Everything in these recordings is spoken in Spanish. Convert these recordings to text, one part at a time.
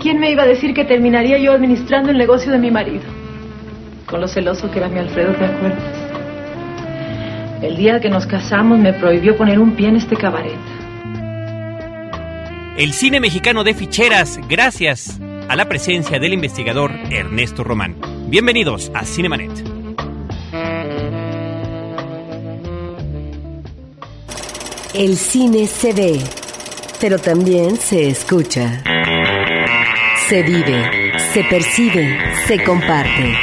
quién me iba a decir que terminaría yo administrando el negocio de mi marido. Con lo celoso que era mi Alfredo, ¿te acuerdas? El día que nos casamos me prohibió poner un pie en este cabaret. El cine mexicano de ficheras, gracias a la presencia del investigador Ernesto Román. Bienvenidos a Cinemanet. El cine se ve, pero también se escucha. Se vive, se percibe, se comparte.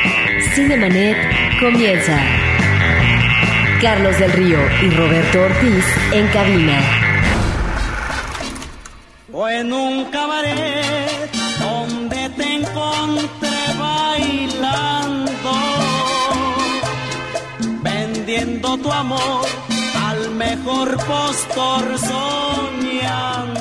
Cinemanet comienza. Carlos del Río y Roberto Ortiz en cabina. O en un cabaret donde te encontré bailando, vendiendo tu amor al mejor postor soñando.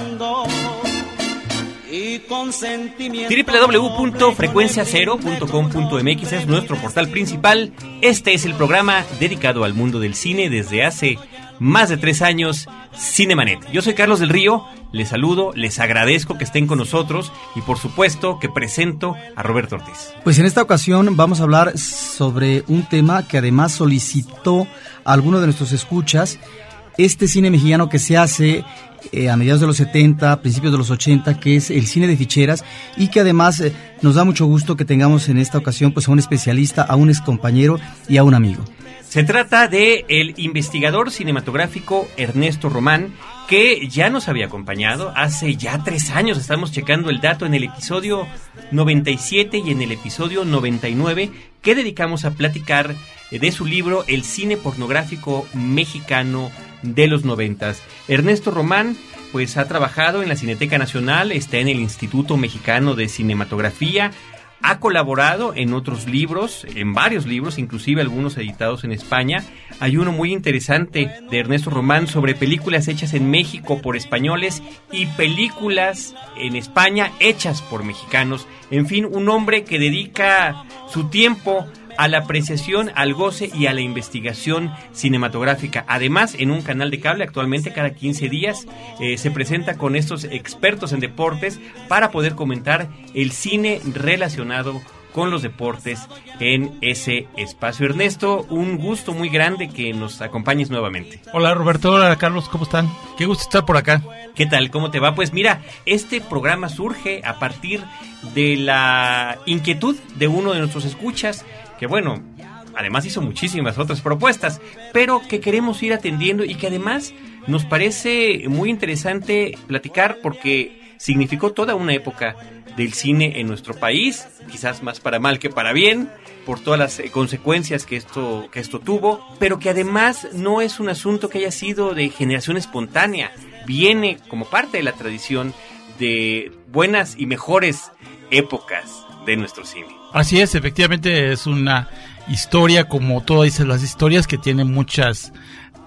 Www.frecuenciacero.com.mx es nuestro portal principal. Este es el programa dedicado al mundo del cine desde hace más de tres años, Cinemanet. Yo soy Carlos del Río, les saludo, les agradezco que estén con nosotros y por supuesto que presento a Roberto Ortiz. Pues en esta ocasión vamos a hablar sobre un tema que además solicitó a alguno de nuestros escuchas, este cine mexicano que se hace eh, a mediados de los 70, principios de los 80, que es el cine de ficheras y que además eh, nos da mucho gusto que tengamos en esta ocasión pues a un especialista, a un excompañero y a un amigo. Se trata de el investigador cinematográfico Ernesto Román, que ya nos había acompañado hace ya tres años. Estamos checando el dato en el episodio 97 y en el episodio 99 que dedicamos a platicar eh, de su libro El cine pornográfico mexicano de los noventas. Ernesto Román pues ha trabajado en la Cineteca Nacional, está en el Instituto Mexicano de Cinematografía, ha colaborado en otros libros, en varios libros, inclusive algunos editados en España. Hay uno muy interesante de Ernesto Román sobre películas hechas en México por españoles y películas en España hechas por mexicanos. En fin, un hombre que dedica su tiempo a la apreciación, al goce y a la investigación cinematográfica. Además, en un canal de cable actualmente cada 15 días eh, se presenta con estos expertos en deportes para poder comentar el cine relacionado con los deportes en ese espacio. Ernesto, un gusto muy grande que nos acompañes nuevamente. Hola Roberto, hola Carlos, ¿cómo están? Qué gusto estar por acá. ¿Qué tal? ¿Cómo te va? Pues mira, este programa surge a partir de la inquietud de uno de nuestros escuchas que bueno, además hizo muchísimas otras propuestas, pero que queremos ir atendiendo y que además nos parece muy interesante platicar porque significó toda una época del cine en nuestro país, quizás más para mal que para bien, por todas las eh, consecuencias que esto, que esto tuvo, pero que además no es un asunto que haya sido de generación espontánea, viene como parte de la tradición de buenas y mejores épocas de nuestro cine. Así es, efectivamente es una historia, como todas las historias, que tiene muchas,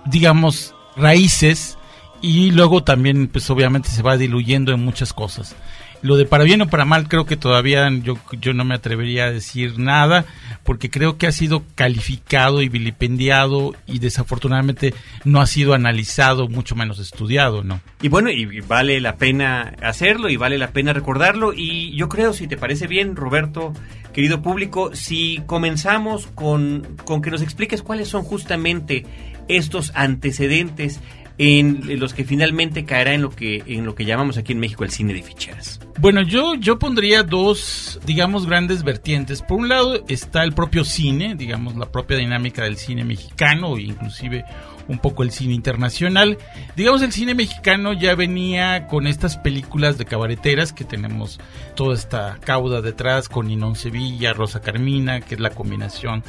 digamos, raíces y luego también, pues obviamente se va diluyendo en muchas cosas. Lo de para bien o para mal creo que todavía yo, yo no me atrevería a decir nada porque creo que ha sido calificado y vilipendiado y desafortunadamente no ha sido analizado, mucho menos estudiado, ¿no? Y bueno, y vale la pena hacerlo y vale la pena recordarlo y yo creo, si te parece bien, Roberto, querido público, si comenzamos con, con que nos expliques cuáles son justamente estos antecedentes en los que finalmente caerá en lo que en lo que llamamos aquí en México el cine de ficheras. Bueno, yo yo pondría dos, digamos, grandes vertientes. Por un lado está el propio cine, digamos, la propia dinámica del cine mexicano, inclusive un poco el cine internacional. Digamos, el cine mexicano ya venía con estas películas de cabareteras que tenemos toda esta cauda detrás con Inón Sevilla, Rosa Carmina, que es la combinación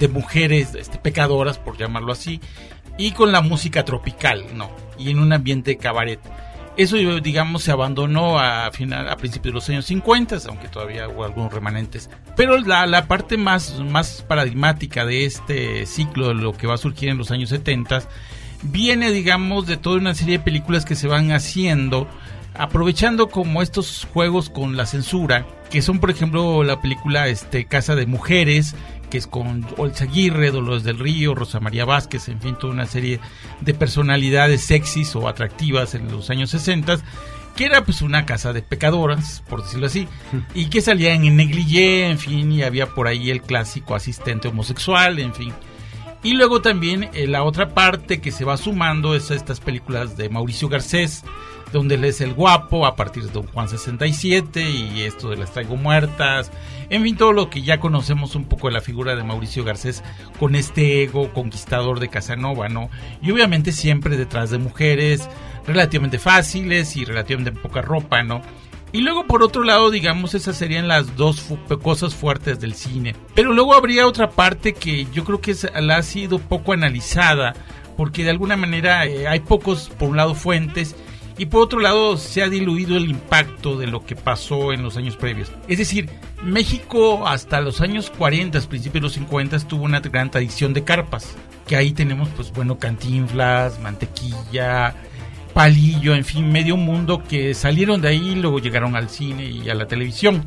de mujeres este, pecadoras, por llamarlo así, y con la música tropical, ¿no? Y en un ambiente cabaret. Eso, digamos, se abandonó a, final, a principios de los años 50, aunque todavía hubo algunos remanentes. Pero la, la parte más, más paradigmática de este ciclo, de lo que va a surgir en los años 70, viene, digamos, de toda una serie de películas que se van haciendo, aprovechando como estos juegos con la censura, que son, por ejemplo, la película este, Casa de Mujeres, que es con Olza Aguirre, Dolores del Río, Rosa María Vázquez, en fin, toda una serie de personalidades sexys o atractivas en los años 60 que era pues una casa de pecadoras, por decirlo así, y que salían en negligé, en fin, y había por ahí el clásico asistente homosexual, en fin. Y luego también eh, la otra parte que se va sumando es estas películas de Mauricio Garcés, donde él es el guapo a partir de Don Juan 67 y esto de las traigo muertas, en fin, todo lo que ya conocemos un poco de la figura de Mauricio Garcés con este ego conquistador de Casanova, ¿no? Y obviamente siempre detrás de mujeres relativamente fáciles y relativamente poca ropa, ¿no? Y luego por otro lado, digamos, esas serían las dos cosas fuertes del cine. Pero luego habría otra parte que yo creo que la ha sido poco analizada, porque de alguna manera eh, hay pocos, por un lado, fuentes y por otro lado se ha diluido el impacto de lo que pasó en los años previos. Es decir, México hasta los años 40, principios de los 50 tuvo una gran tradición de carpas, que ahí tenemos pues bueno, cantinflas, mantequilla, palillo, en fin, medio mundo que salieron de ahí luego llegaron al cine y a la televisión.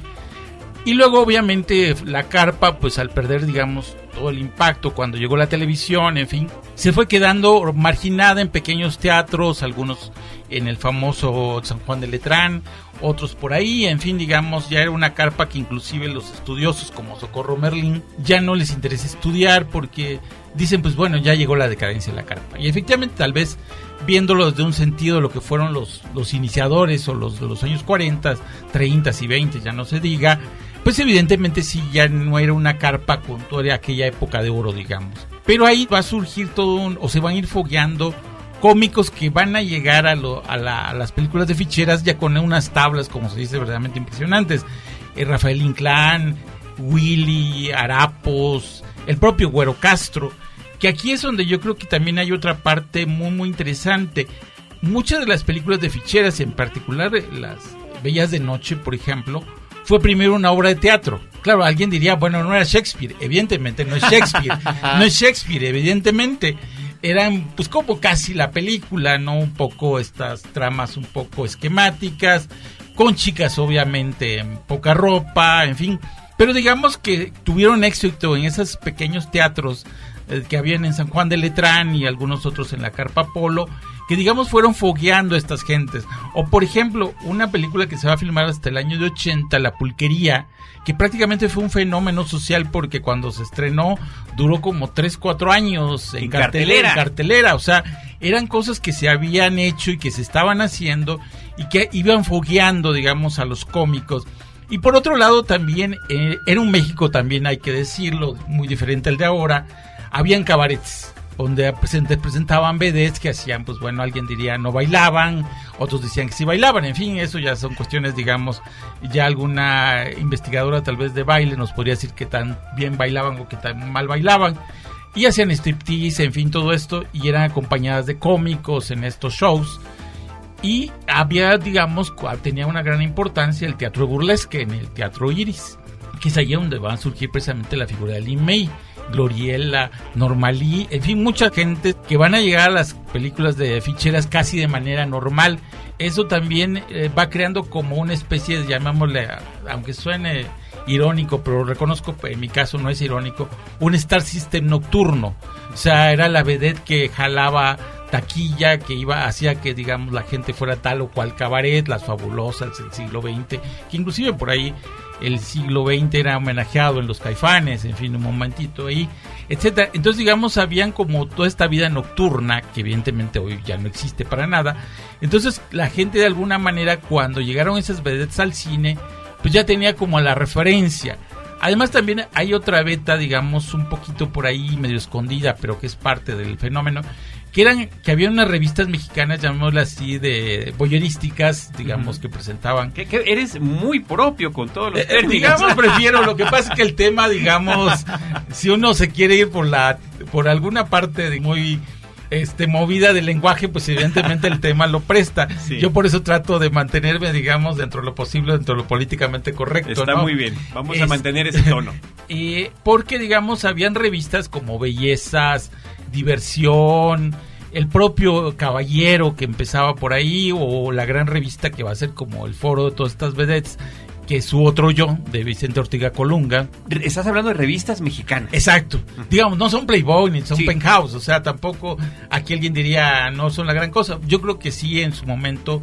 Y luego obviamente la carpa, pues al perder, digamos, todo el impacto cuando llegó la televisión, en fin, se fue quedando marginada en pequeños teatros, algunos en el famoso San Juan de Letrán, otros por ahí, en fin, digamos, ya era una carpa que inclusive los estudiosos como Socorro Merlin ya no les interesa estudiar porque dicen, pues bueno, ya llegó la decadencia de la carpa. Y efectivamente, tal vez viéndolo desde un sentido lo que fueron los, los iniciadores o los de los años 40, 30 y 20, ya no se diga, pues evidentemente sí ya no era una carpa con toda aquella época de oro, digamos. Pero ahí va a surgir todo un, o se van a ir fogueando cómicos que van a llegar a, a, las películas de ficheras ya con unas tablas, como se dice, verdaderamente impresionantes. Eh, Rafael Inclán, Willy, Arapos, el propio Güero Castro, que aquí es donde yo creo que también hay otra parte muy, muy interesante. Muchas de las películas de ficheras, en particular las Bellas de Noche, por ejemplo, fue primero una obra de teatro. Claro, alguien diría, bueno, no era Shakespeare. Evidentemente no es Shakespeare. no es Shakespeare, evidentemente. Eran pues como casi la película, ¿no? Un poco estas tramas un poco esquemáticas, con chicas obviamente en poca ropa, en fin. Pero digamos que tuvieron éxito en esos pequeños teatros eh, que habían en San Juan de Letrán y algunos otros en la Carpa Polo que digamos fueron fogueando a estas gentes. O por ejemplo, una película que se va a filmar hasta el año de 80, La Pulquería, que prácticamente fue un fenómeno social porque cuando se estrenó duró como 3, 4 años en, cartelera. En cartelera, o sea, eran cosas que se habían hecho y que se estaban haciendo y que iban fogueando, digamos, a los cómicos. Y por otro lado también, eh, era un México también, hay que decirlo, muy diferente al de ahora, habían cabarets donde presentaban vedettes que hacían, pues bueno, alguien diría no bailaban, otros decían que sí bailaban, en fin, eso ya son cuestiones, digamos, ya alguna investigadora tal vez de baile nos podría decir que tan bien bailaban o que tan mal bailaban. Y hacían striptease, en fin, todo esto, y eran acompañadas de cómicos en estos shows. Y había, digamos, tenía una gran importancia el teatro burlesque en el teatro Iris, que es allí donde va a surgir precisamente la figura de Lin May Gloriela, Normalí, en fin, mucha gente que van a llegar a las películas de ficheras casi de manera normal. Eso también eh, va creando como una especie de, llamémosle, aunque suene irónico, pero reconozco, en mi caso no es irónico, un Star System nocturno. O sea, era la vedette que jalaba taquilla, que iba, hacía que, digamos, la gente fuera tal o cual cabaret, las fabulosas del siglo XX, que inclusive por ahí el siglo XX era homenajeado en los caifanes, en fin, un momentito ahí, etcétera. Entonces, digamos, habían como toda esta vida nocturna, que evidentemente hoy ya no existe para nada. Entonces, la gente de alguna manera, cuando llegaron esas vedettes al cine, pues ya tenía como la referencia. Además también hay otra beta, digamos, un poquito por ahí medio escondida, pero que es parte del fenómeno, que eran que había unas revistas mexicanas, llamémoslas así, de boyerísticas, digamos, que presentaban. Que, eres muy propio con todos los eh, Digamos, prefiero, lo que pasa es que el tema, digamos, si uno se quiere ir por la por alguna parte de muy este movida del lenguaje, pues evidentemente el tema lo presta. Yo por eso trato de mantenerme, digamos, dentro de lo posible, dentro de lo políticamente correcto. Está muy bien, vamos a mantener ese tono. y porque, digamos, habían revistas como Bellezas, diversión, el propio Caballero que empezaba por ahí, o la gran revista que va a ser como el foro de todas estas vedettes, que es su otro yo, de Vicente Ortiga Colunga. Estás hablando de revistas mexicanas. Exacto. Digamos, no son Playboy ni son Sí. Penthouse, o sea, tampoco aquí alguien diría no son la gran cosa. Yo creo que sí en su momento,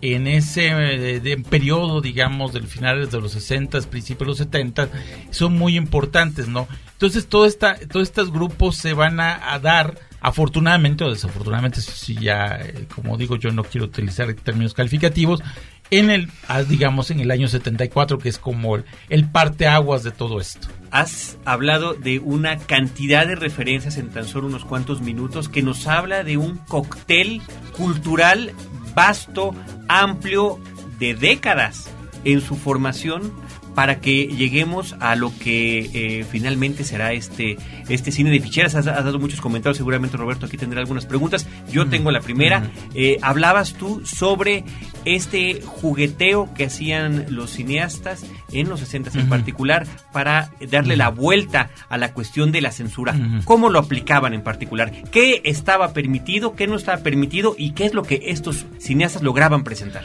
en ese eh, de- periodo, digamos, del finales de los 60, principios de los 70, son muy importantes, ¿no? Entonces, todo esta, todos estos grupos se van a, a dar, afortunadamente o desafortunadamente, sí ya, eh, como digo, yo no quiero utilizar términos calificativos, en el, ah, digamos, en el año 74, que es como el, el parteaguas de todo esto. Has hablado de una cantidad de referencias en tan solo unos cuantos minutos que nos habla de un cóctel cultural vasto, amplio, de décadas en su formación para que lleguemos a lo que eh, finalmente será este, este cine de ficheras. Has, has dado muchos comentarios, seguramente Roberto aquí tendrá algunas preguntas. Yo tengo la primera. Eh, hablabas tú sobre este jugueteo que hacían los cineastas en los 60 en particular para darle la vuelta a la cuestión de la censura. ¿Cómo lo aplicaban en particular? ¿Qué estaba permitido, qué no estaba permitido y qué es lo que estos cineastas lograban presentar?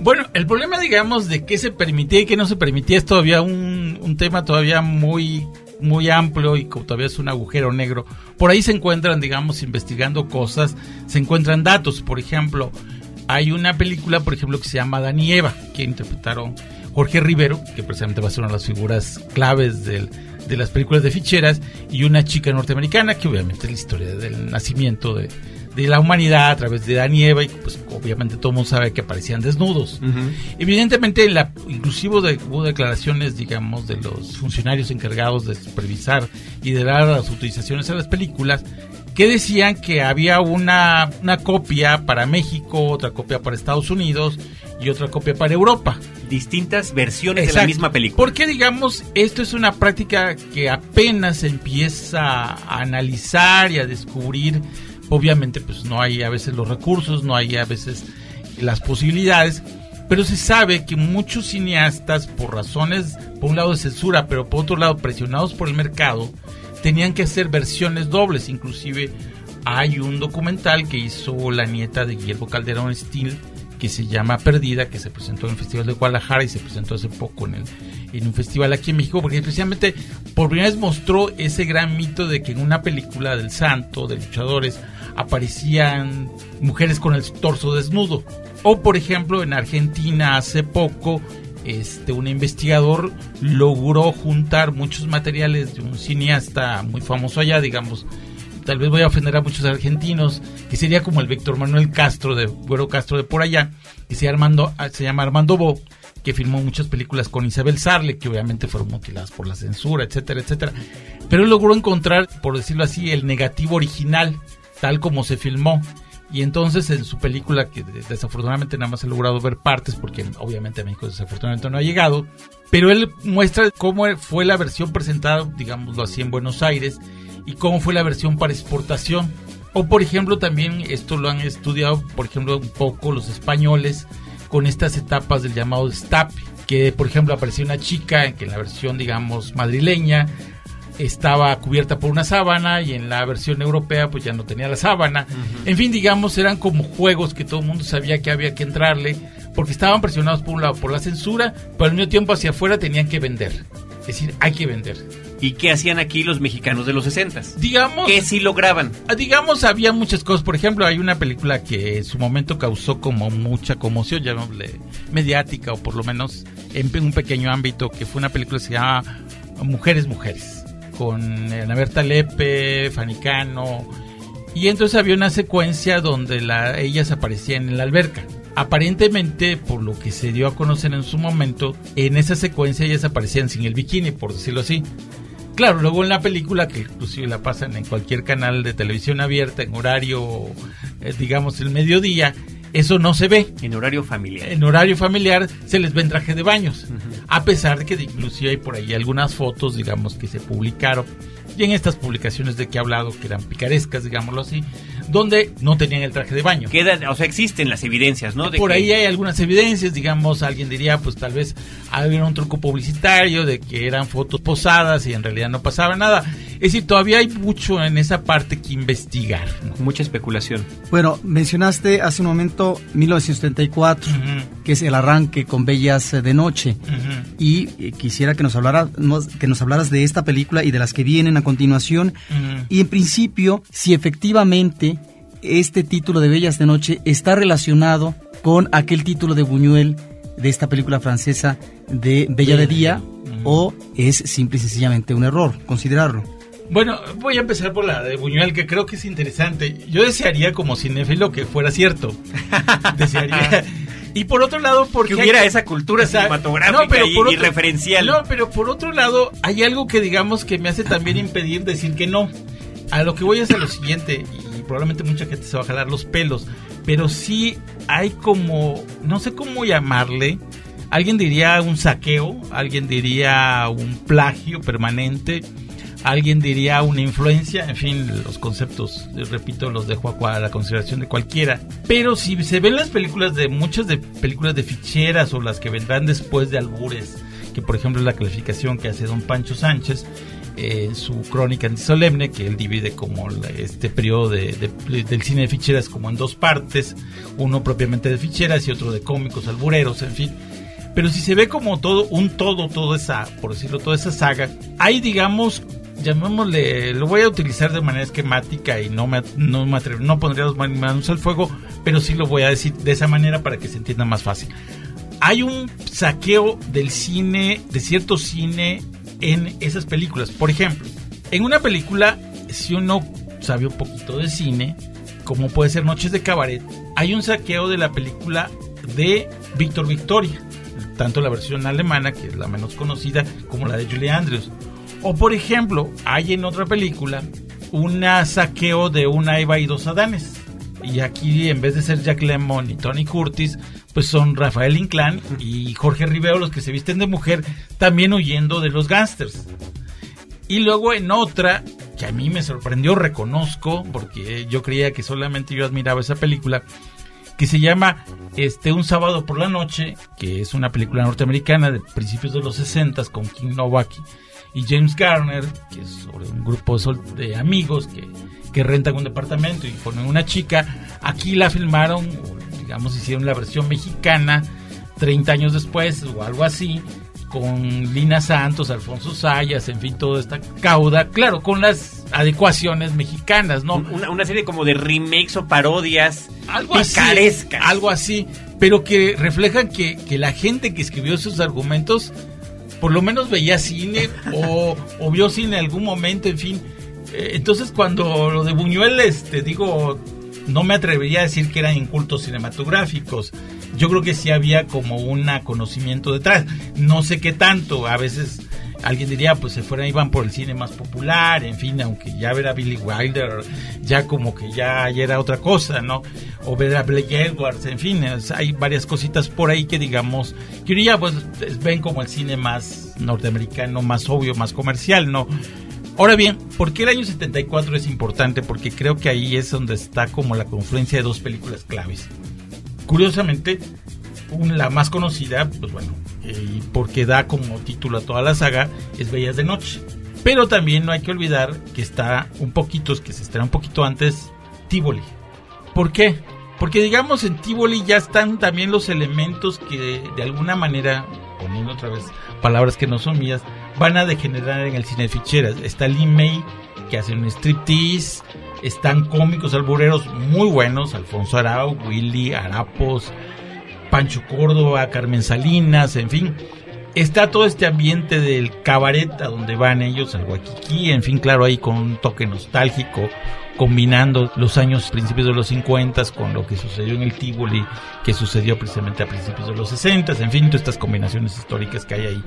Bueno, el problema, digamos, de qué se permitía y qué no se permitía es todavía un, un tema todavía muy muy amplio y como todavía es un agujero negro. Por ahí se encuentran, digamos, investigando cosas, se encuentran datos. Por ejemplo, hay una película, por ejemplo, que se llama Dani Eva, que interpretaron Jorge Rivero, que precisamente va a ser una de las figuras claves de las películas de ficheras, y una chica norteamericana, que obviamente es la historia del nacimiento de, de la humanidad a través de Dani y Eva, y pues obviamente todo el mundo sabe que aparecían desnudos. Evidentemente, en la, inclusive de- hubo declaraciones, digamos, de los funcionarios encargados de supervisar y de dar las autorizaciones a las películas, que decían que había una, una copia para México, otra copia para Estados Unidos y otra copia para Europa. Distintas versiones de la misma película. Porque, digamos, esto es una práctica que apenas empieza a analizar y a descubrir. Obviamente, pues no hay a veces los recursos, no hay a veces las posibilidades, pero se sabe que muchos cineastas, por razones, por un lado de censura, pero por otro lado presionados por el mercado, tenían que hacer versiones dobles. Inclusive hay un documental que hizo la nieta de Guillermo Calderón Steele que se llama Perdida, que se presentó en el Festival de Guadalajara y se presentó hace poco en, el, en un festival aquí en México, porque precisamente por primera vez mostró ese gran mito de que en una película del santo, de luchadores, aparecían mujeres con el torso desnudo. O por ejemplo en Argentina hace poco este un investigador logró juntar muchos materiales de un cineasta muy famoso allá, digamos, tal vez voy a ofender a muchos argentinos, que sería como el Víctor Manuel Castro de Güero Castro de por allá, que se, Armando, se llama Armando Bo, que filmó muchas películas con Isabel Sarle, que obviamente fueron mutiladas por la censura, etcétera, etcétera. Pero logró encontrar, por decirlo así, el negativo original, tal como se filmó. Y entonces en su película, que de- desafortunadamente nada más he logrado ver partes, porque obviamente a México desafortunadamente no ha llegado, pero él muestra cómo fue la versión presentada, digámoslo así, en Buenos Aires, y cómo fue la versión para exportación. O por ejemplo también esto lo han estudiado, por ejemplo, un poco los españoles con estas etapas del llamado destape, que por ejemplo aparecía una chica que en la versión digamos madrileña estaba cubierta por una sábana y en la versión europea pues ya no tenía la sábana. En fin, digamos, eran como juegos que todo el mundo sabía que había que entrarle porque estaban presionados por un lado por la censura, pero al mismo tiempo hacia afuera tenían que vender. Es decir, hay que vender. ¿Y qué hacían aquí los mexicanos de los 60? Digamos, ¿Qué sí lograban? Ah, digamos, había muchas cosas. Por ejemplo, hay una película que en su momento causó como mucha conmoción, llamémosle mediática o por lo menos en un pequeño ámbito, que fue una película que se llama Mujeres, Mujeres, con Ana Berta Lepe, Fanicano. Y entonces había una secuencia donde la, ellas aparecían en la alberca. Aparentemente, por lo que se dio a conocer en su momento, en esa secuencia ellas aparecían sin el bikini, por decirlo así. Claro, luego en la película, que inclusive la pasan en cualquier canal de televisión abierta, en horario, eh, digamos, el mediodía, eso no se ve. En horario familiar. En horario familiar se les ve en traje de baños. A pesar de que inclusive hay por ahí algunas fotos, digamos, que se publicaron. Y en estas publicaciones de que he hablado, que eran picarescas, digámoslo así, donde no tenían el traje de baño. Queda, o sea, existen las evidencias, ¿no? De Por que- ahí hay algunas evidencias, digamos, alguien diría, pues tal vez había un truco publicitario de que eran fotos posadas y en realidad no pasaba nada. Es decir, todavía hay mucho en esa parte que investigar. ¿no? Mucha especulación. Bueno, mencionaste hace un momento 1974, Ujú, que es el arranque con Bellas de Noche. Y eh, quisiera que nos, hablara, nos- que nos hablaras de esta película y de las que vienen a continuación. Y en principio, si efectivamente este título de Bellas de Noche está relacionado con aquel título de Buñuel de esta película francesa de Bella de Día, o es simple y sencillamente un error considerarlo. Bueno, voy a empezar por la de Buñuel, que creo que es interesante. Yo desearía como cinéfilo que fuera cierto. desearía. Y por otro lado, porque Que hubiera hay- esa cultura cinematográfica No, pero y, y referencial. No, pero por otro lado, hay algo que digamos que me hace también impedir decir que no. A lo que voy es a lo siguiente, y probablemente mucha gente se va a jalar los pelos, pero sí hay como, no sé cómo llamarle, alguien diría un saqueo, alguien diría un plagio permanente, alguien diría una influencia, en fin, los conceptos, eh, repito, los dejo a, la consideración de cualquiera. Pero si se ven las películas de muchas de películas de ficheras o las que vendrán después de albures, que por ejemplo es la clasificación que hace don Pancho Sánchez, eh, su crónica antisolemne, que él divide como este periodo de- de- del cine de ficheras como en dos partes, uno propiamente de ficheras y otro de cómicos, albureros, en fin. Pero si se ve como todo, un todo, toda esa, por decirlo, toda esa saga, hay, digamos, llamémosle, lo voy a utilizar de manera esquemática y no me, no no pondría las manos al fuego, pero sí lo voy a decir de esa manera para que se entienda más fácil. Hay un saqueo del cine, de cierto cine en esas películas. Por ejemplo, en una película, si uno sabe un poquito de cine, como puede ser Noches de Cabaret, hay un saqueo de la película de Víctor Victoria, tanto la versión alemana, que es la menos conocida, como la de Julie Andrews. O por ejemplo, hay en otra película un saqueo de una Eva y dos Adanes. Y aquí, en vez de ser Jack Lemmon y Tony Curtis, pues son Rafael Inclán y Jorge Rivero los que se visten de mujer, también huyendo de los gángsters. Y luego en otra, que a mí me sorprendió, reconozco, porque yo creía que solamente yo admiraba esa película, que se llama este Un sábado por la noche, que es una película norteamericana de principios de los 60 con King Novak y James Garner, que es sobre un grupo de, amigos que, que rentan un departamento y ponen una chica. Aquí la filmaron, o digamos, hicieron la versión mexicana 30 años después o algo así, con Lina Santos, Alfonso Sayas, en fin, toda esta cauda, claro, con las adecuaciones mexicanas, ¿no? Una, una serie como de remakes o parodias algo así, picarescas. algo así, pero que reflejan que, que la gente que escribió esos argumentos por lo menos veía cine o, o vio cine en algún momento, en fin. Eh, entonces cuando lo de Buñuel, este, digo, no me atrevería a decir que eran incultos cinematográficos. Yo creo que sí había como un conocimiento detrás. No sé qué tanto, a veces alguien diría, pues se fueran, iban por el cine más popular, en fin, aunque ya ver a Billy Wilder, ya como que ya, ya era otra cosa, ¿no? O ver a Blake Edwards, en fin, hay varias cositas por ahí que digamos, que ya pues es- ven como el cine más norteamericano, más obvio, más comercial, ¿no? Ahora bien, ¿por qué el año 74 es importante? Porque creo que ahí es donde está como la confluencia de dos películas claves. Curiosamente, la más conocida, pues bueno, eh, porque da como título a toda la saga, es Bellas de Noche. Pero también no hay que olvidar que está un poquito, que se estrena un poquito antes, Tivoli. ¿Por qué? Porque digamos en Tivoli ya están también los elementos que de, de alguna manera, poniendo otra vez palabras que no son mías, van a degenerar en el cine de ficheras. Está Lee May, que hace un striptease, están cómicos albureros muy buenos, Alfonso Arau, Willy, Arapos, Pancho Córdoba, Carmen Salinas, en fin. Está todo este ambiente del cabaret a donde van ellos, al Waikiki, en fin, claro, ahí con un toque nostálgico, combinando los años principios de los 50 con lo que sucedió en el Tivoli, que sucedió precisamente a principios de los 60, en fin, todas estas combinaciones históricas que hay ahí.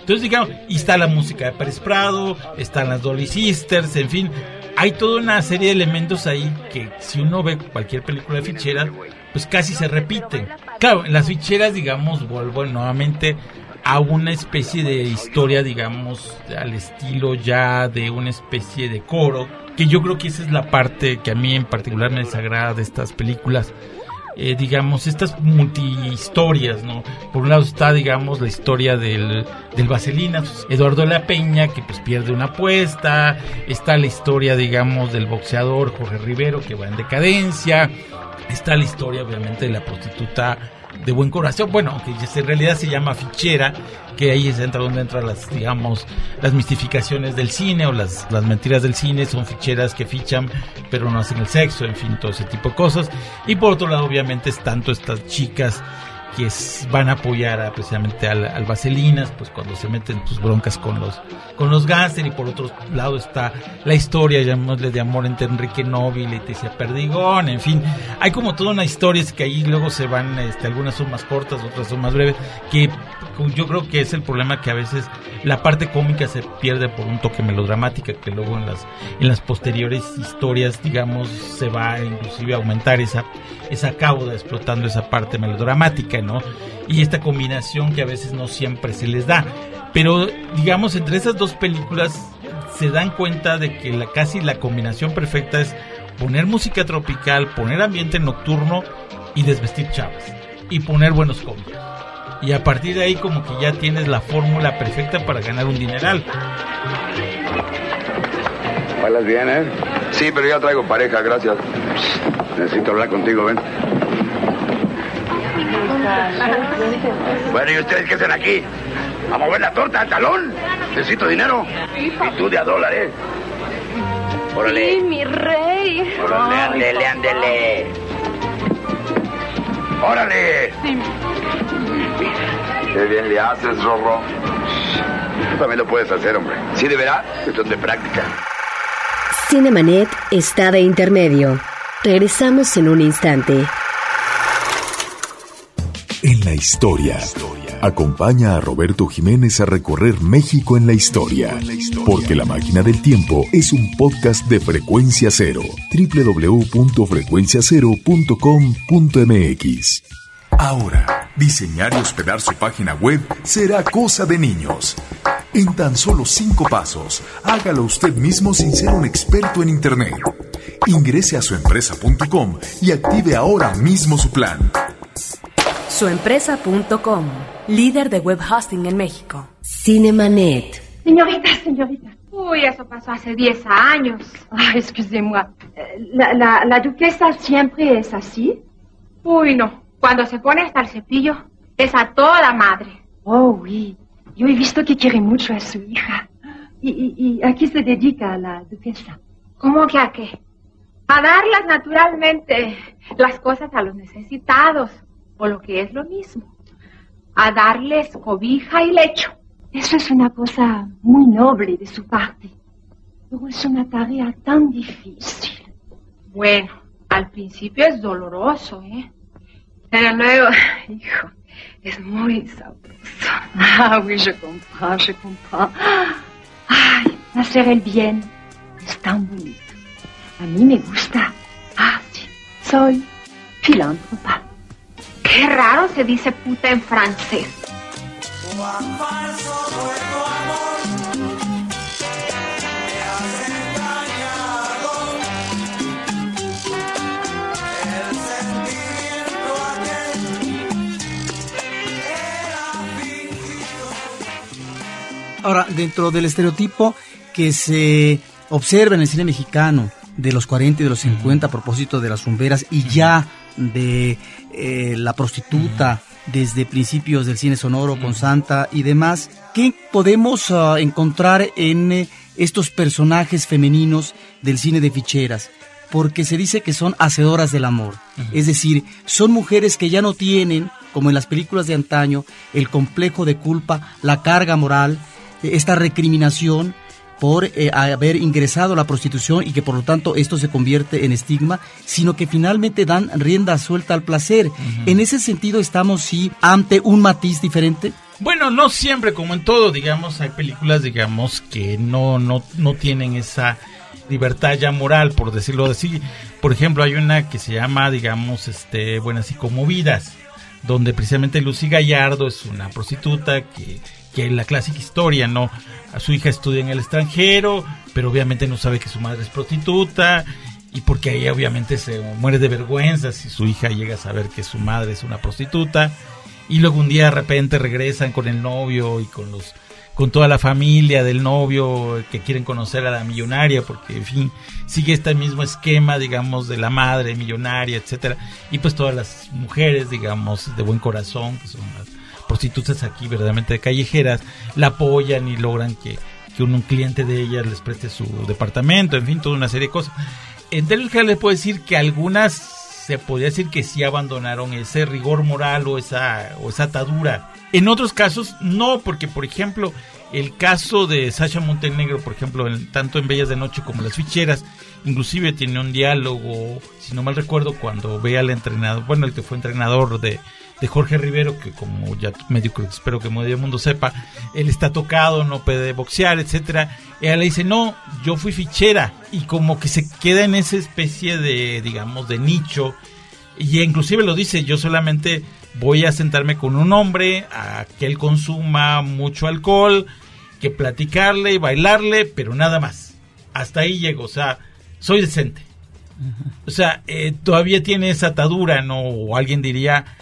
Entonces, digamos, y está la música de Pérez Prado, están las Dolly Sisters, en fin, hay toda una serie de elementos ahí que si uno ve cualquier película de fichera, pues casi se repiten. Claro, en las ficheras, digamos, vuelvo nuevamente a una especie de historia, digamos, al estilo ya de una especie de coro, que yo creo que esa es la parte que a mí en particular me desagrada de estas películas. eh, digamos, estas multihistorias, ¿no? Por un lado está, digamos, la historia del, del Vaselina, Eduardo la Peña, que pues pierde una apuesta, está la historia, digamos, del boxeador Jorge Rivero, que va en decadencia, está la historia, obviamente, de la prostituta de buen corazón, bueno, que en realidad se llama fichera, que ahí es entra donde entran las, digamos, las mistificaciones del cine o las, las mentiras del cine, son ficheras que fichan, pero no hacen el sexo, en fin, todo ese tipo de cosas. Y por otro lado, obviamente, es tanto estas chicas que van a apoyar a, precisamente al, al, Vaselinas, pues cuando se meten tus broncas con los con los Gánster y por otro lado está la historia, llamémosle de amor entre Enrique Novi y Leticia Perdigón, en fin, hay como toda una historia es que ahí luego se van, este, algunas son más cortas, otras son más breves, que yo creo que es el problema que a veces la parte cómica se pierde por un toque melodramática que luego en las en las posteriores historias digamos se va inclusive a aumentar esa esa cauda explotando esa parte melodramática no y esta combinación que a veces no siempre se les da pero digamos entre esas dos películas se dan cuenta de que la casi la combinación perfecta es poner música tropical poner ambiente nocturno y desvestir chavas y poner buenos cómics y a partir de ahí como que ya tienes la fórmula perfecta para ganar un dineral. Bailas bien, ¿eh? Sí, pero ya traigo pareja, gracias. Necesito hablar contigo, ven. Bueno, ¿y ustedes qué hacen aquí? ¿A mover la torta al talón? Necesito dinero. Y tú de a dólar, ¿eh? Órale. Sí, mi rey. Órale, ándele, ándele. ¡Órale! Sí. Qué bien le haces, Rorro. Tú también lo puedes hacer, hombre. Sí, de verdad, cuestión de práctica. Cinemanet está de intermedio. Regresamos en un instante. En la historia. Acompaña a Roberto Jiménez a recorrer México en la historia. Porque La Máquina del Tiempo es un podcast de frecuencia cero. www.frecuenciacero.com.mx. Ahora, diseñar y hospedar su página web será cosa de niños. En tan solo cinco pasos, hágalo usted mismo sin ser un experto en Internet. Ingrese a suempresa.com y active ahora mismo su plan. Suempresa.com, líder de web hosting en México. Cinemanet. Señorita, señorita. Uy, eso pasó hace 10 años. Ay, excusez-moi. La, la, ¿La duquesa siempre es así? Uy, no. Cuando se pone hasta el cepillo, es a toda madre. Oh, oui. Yo he visto que quiere mucho a su hija. ¿Y, y, y a qué se dedica la duquesa? ¿Cómo que a qué? A darlas naturalmente las cosas a los necesitados, o lo que es lo mismo, a darles cobija y lecho. Eso es una cosa muy noble de su parte, pero es una tarea tan difícil. Bueno, al principio es doloroso, ¿eh? Pero luego, hijo, es muy sabroso. Ah, oui, je comprends, je comprends. Ay, hacer el bien es tan bonito. A mí me gusta. Ah, sí, soy filántropa. Qué raro se dice puta en francés. Ahora, dentro del estereotipo que se observa en el cine mexicano de los 40 y de los 50 a propósito de las zumberas y ya de eh, la prostituta desde principios del cine sonoro con Santa y demás, ¿qué podemos uh, encontrar en eh, estos personajes femeninos del cine de ficheras? Porque se dice que son hacedoras del amor, es decir, son mujeres que ya no tienen, como en las películas de antaño, el complejo de culpa, la carga moral, esta recriminación por eh, haber ingresado a la prostitución y que por lo tanto esto se convierte en estigma, sino que finalmente dan rienda suelta al placer. En ese sentido estamos sí ante un matiz diferente. Bueno, no siempre, como en todo, digamos, hay películas, digamos, que no, no, no tienen esa libertad ya moral, por decirlo así. Por ejemplo, hay una que se llama, digamos, este, bueno, así como Vidas, donde precisamente Lucy Gallardo es una prostituta que que la clásica historia, ¿no? A su hija estudia en el extranjero, pero obviamente no sabe que su madre es prostituta y porque ella obviamente se muere de vergüenza si su hija llega a saber que su madre es una prostituta y luego un día de repente regresan con el novio y con los con toda la familia del novio que quieren conocer a la millonaria porque en fin sigue este mismo esquema digamos de la madre millonaria etcétera y pues todas las mujeres digamos de buen corazón que son las prostitutas aquí verdaderamente callejeras la apoyan y logran que, que un, cliente de ellas les preste su departamento en fin toda una serie de cosas en términos generales les puedo decir que algunas se podría decir que sí abandonaron ese rigor moral o esa, o esa atadura. En otros casos, no, porque por ejemplo, el caso de Sasha Montenegro, por ejemplo, tanto en Bellas de Noche como Las Ficheras, inclusive tiene un diálogo, si no mal recuerdo, cuando ve al entrenador, bueno, el que fue entrenador de, de Jorge Rivero, que como ya medio espero que medio mundo sepa, él está tocado, no puede boxear, etcétera. Ella le dice, no, yo fui fichera, y como que se queda en esa especie de, digamos, de nicho, y inclusive lo dice, yo solamente voy a sentarme con un hombre a que él consuma mucho alcohol, que platicarle y bailarle, pero nada más. Hasta ahí llego, o sea, soy decente. O sea, eh, todavía tiene esa atadura, ¿no? O alguien diría,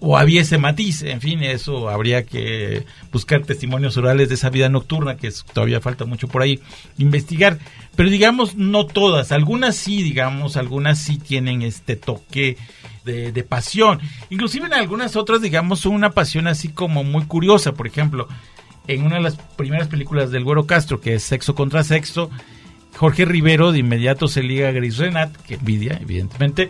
o, había ese matiz, en fin, eso habría que buscar testimonios orales de esa vida nocturna, que todavía falta mucho por ahí investigar, pero digamos, no todas, algunas sí, digamos, algunas sí tienen este toque de, de pasión, inclusive en algunas otras, digamos, una pasión así como muy curiosa, por ejemplo, en una de las primeras películas del Güero Castro, que es Sexo contra Sexo, Jorge Rivero de inmediato se liga a Gris Renat, que envidia, evidentemente,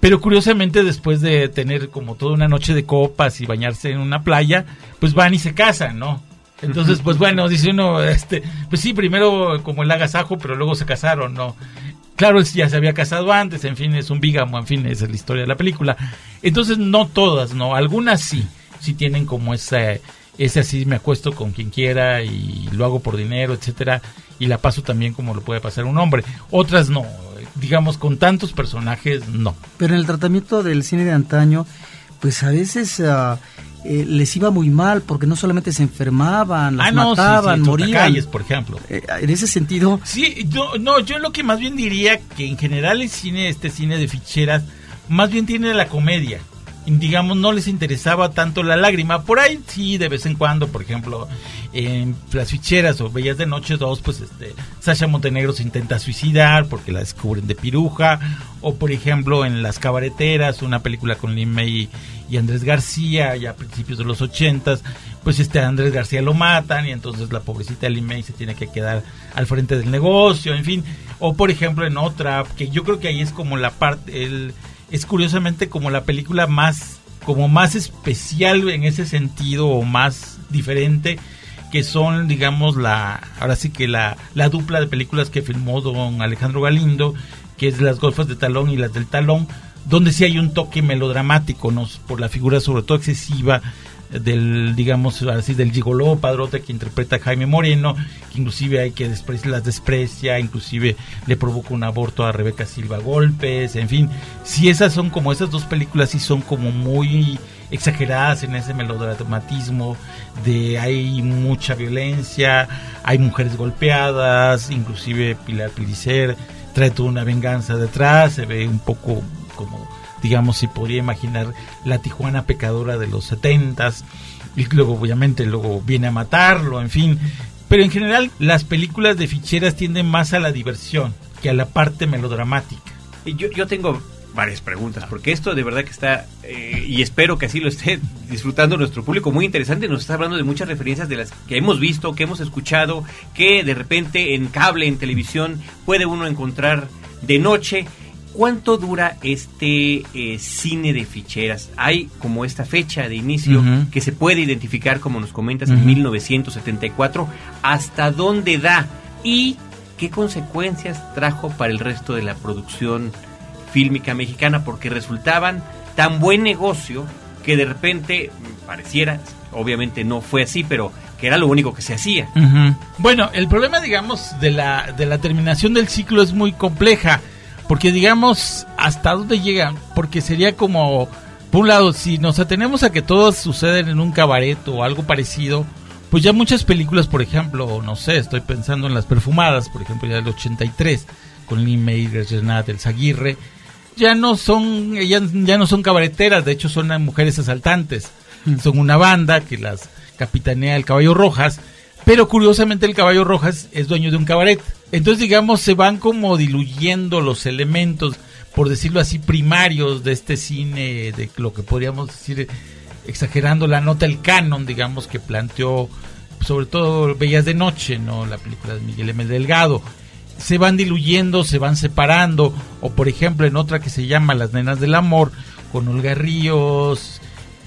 pero curiosamente, después de tener como toda una noche de copas y bañarse en una playa, pues van y se casan, ¿no? Entonces, pues bueno, dice uno, este, pues sí, primero como el agasajo, pero luego se casaron, ¿no? Claro, ya se había casado antes, en fin, es un bígamo, en fin, esa es la historia de la película. Entonces, no todas, ¿no? Algunas sí, sí tienen como ese, ese así me acuesto con quien quiera y lo hago por dinero, etcétera, y la paso también como lo puede pasar un hombre. Otras no, digamos, con tantos personajes, no. Pero en el tratamiento del cine de antaño, pues a veces eh, les iba muy mal porque no solamente se enfermaban, las ah, mataban, morían. por ejemplo. Eh, en ese sentido. Sí, yo, no, yo lo que más bien diría que en general el cine, este cine de ficheras, más bien tiene la comedia digamos, no les interesaba tanto la lágrima. Por ahí sí, de vez en cuando, por ejemplo, en Las Ficheras o Bellas de Noche 2, pues este, Sasha Montenegro se intenta suicidar porque la descubren de piruja. O por ejemplo, en Las Cabareteras, una película con Lin May y, Andrés García, ya a principios de los ochentas, pues este Andrés García lo matan y entonces la pobrecita Lin May se tiene que quedar al frente del negocio, en fin. O por ejemplo, en otra, que yo creo que ahí es como la parte, el es curiosamente como la película más como más especial en ese sentido o más diferente que son digamos la ahora sí que la, la dupla de películas que filmó don Alejandro Galindo que es las golfas de talón y las del talón donde sí hay un toque melodramático ¿no? por la figura sobre todo excesiva del, digamos, así, del gigoló padrote que interpreta Jaime Moreno, que inclusive hay que las desprecia, inclusive le provoca un aborto a Rebeca Silva golpes, en fin, si esas son como esas dos películas, sí son como muy exageradas en ese melodramatismo de hay mucha violencia, hay mujeres golpeadas, inclusive Pilar Pilicer trae toda una venganza detrás, se ve un poco como digamos, si podría imaginar la Tijuana pecadora de los setentas, y luego obviamente luego viene a matarlo, en fin. Pero en general las películas de ficheras tienden más a la diversión que a la parte melodramática. Yo, yo tengo varias preguntas, porque esto de verdad que está, eh, y espero que así lo esté disfrutando nuestro público, muy interesante, nos está hablando de muchas referencias de las que hemos visto, que hemos escuchado, que de repente en cable, en televisión, puede uno encontrar de noche. ¿Cuánto dura este eh, cine de ficheras? Hay como esta fecha de inicio que se puede identificar, como nos comentas, en 1974. ¿Hasta dónde da? ¿Y qué consecuencias trajo para el resto de la producción fílmica mexicana? Porque resultaban tan buen negocio que de repente pareciera, obviamente no fue así, pero que era lo único que se hacía. Bueno, el problema, digamos, de la, de la terminación del ciclo es muy compleja porque digamos, ¿hasta dónde llegan? Porque sería como, por un lado, si nos atenemos a que todos suceden en un cabaret o algo parecido, pues ya muchas películas, por ejemplo, no sé, estoy pensando en las perfumadas, por ejemplo, ya del 83, con Lee Meyer, Renate, El Zaguirre, ya no son, ya, ya no son cabareteras, de hecho son mujeres asaltantes, son una banda que las capitanea el Caballo Rojas, pero curiosamente el Caballo Rojas es dueño de un cabaret. Entonces, digamos, se van como diluyendo los elementos, por decirlo así, primarios de este cine, de lo que podríamos decir, exagerando la nota, el canon, digamos, que planteó, sobre todo Bellas de Noche, ¿no? La película de Miguel M. Delgado. Se van diluyendo, se van separando, o por ejemplo en otra que se llama Las Nenas del Amor, con Olga Ríos,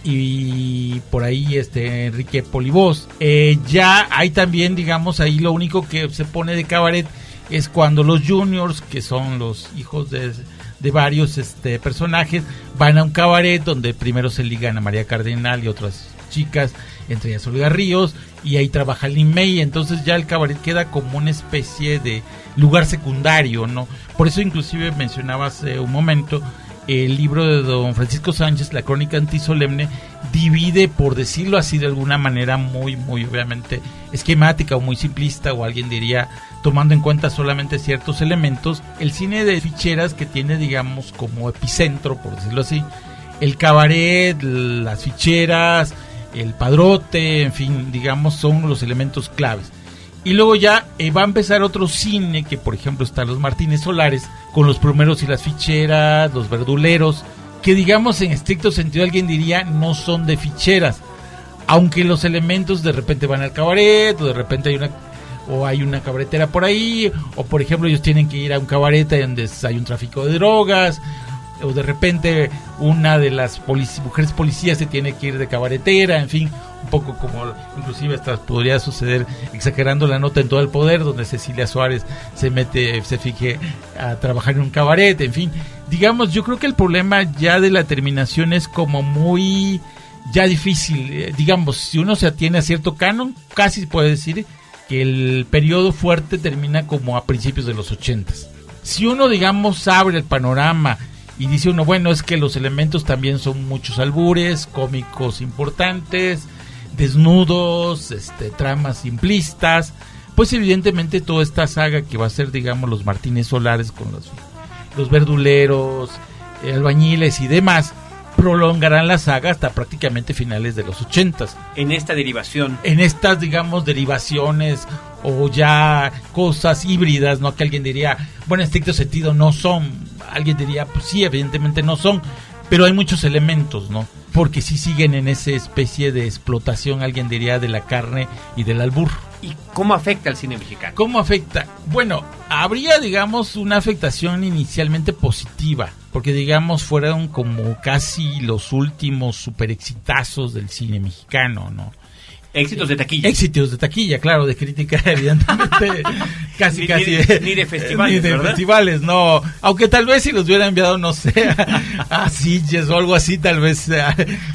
y por ahí este Enrique Polibos. Eh, ya hay también, digamos, ahí lo único que se pone de cabaret es cuando los juniors, que son los hijos de, de varios este, personajes, van a un cabaret donde primero se ligan a María Cardenal y otras chicas, entre ellas Olga Ríos, y ahí trabaja Lin May, entonces ya el cabaret queda como una especie de lugar secundario, ¿no? Por eso inclusive mencionabas hace un momento el libro de don Francisco Sánchez, La Crónica Antisolemne, divide, por decirlo así de alguna manera muy, muy obviamente esquemática o muy simplista, o alguien diría, tomando en cuenta solamente ciertos elementos, el cine de ficheras que tiene, digamos, como epicentro, por decirlo así, el cabaret, las ficheras, el padrote, en fin, digamos, son los elementos claves. Y luego ya eh, va a empezar otro cine, que por ejemplo están los Martínez Solares, con los plumeros y las ficheras, los verduleros, que digamos en estricto sentido alguien diría no son de ficheras, aunque los elementos de repente van al cabaret, o de repente hay una o hay una cabaretera por ahí, o por ejemplo ellos tienen que ir a un cabaret donde hay un tráfico de drogas, o de repente una de las mujeres policías se tiene que ir de cabaretera, en fin, un poco como inclusive hasta podría suceder exagerando la nota en todo el poder, donde Cecilia Suárez se mete, se fije a trabajar en un cabaret, en fin, digamos, yo creo que el problema ya de la terminación es como muy ya difícil, eh, digamos, si uno se atiene a cierto canon, casi puede decir que el periodo fuerte termina como a principios de los ochentas. Si uno, digamos, abre el panorama y dice uno, bueno, es que los elementos también son muchos albures, cómicos importantes, desnudos, este, tramas simplistas, pues evidentemente toda esta saga que va a ser, digamos, los Martínez Solares con los, los verduleros, eh, albañiles y demás, prolongarán la saga hasta prácticamente finales de los ochentas. En esta derivación. En estas, digamos, derivaciones o ya cosas híbridas, ¿no? Que alguien diría, bueno, en estricto sentido no son alguien diría, pues sí, evidentemente no son, pero hay muchos elementos, ¿no? Porque si siguen en esa especie de explotación, alguien diría, de la carne y del albur. ¿Y cómo afecta al cine mexicano? ¿Cómo afecta? Bueno, habría, digamos, una afectación inicialmente positiva, porque, digamos, fueron como casi los últimos super exitazos del cine mexicano, ¿no? Éxitos de taquilla. Éxitos de taquilla, claro, de crítica, evidentemente. Casi, casi. Ni de, festivales. Ni de festivales, no. Aunque tal vez si los hubiera enviado, no sé, a, Sitges o algo así, tal vez eh,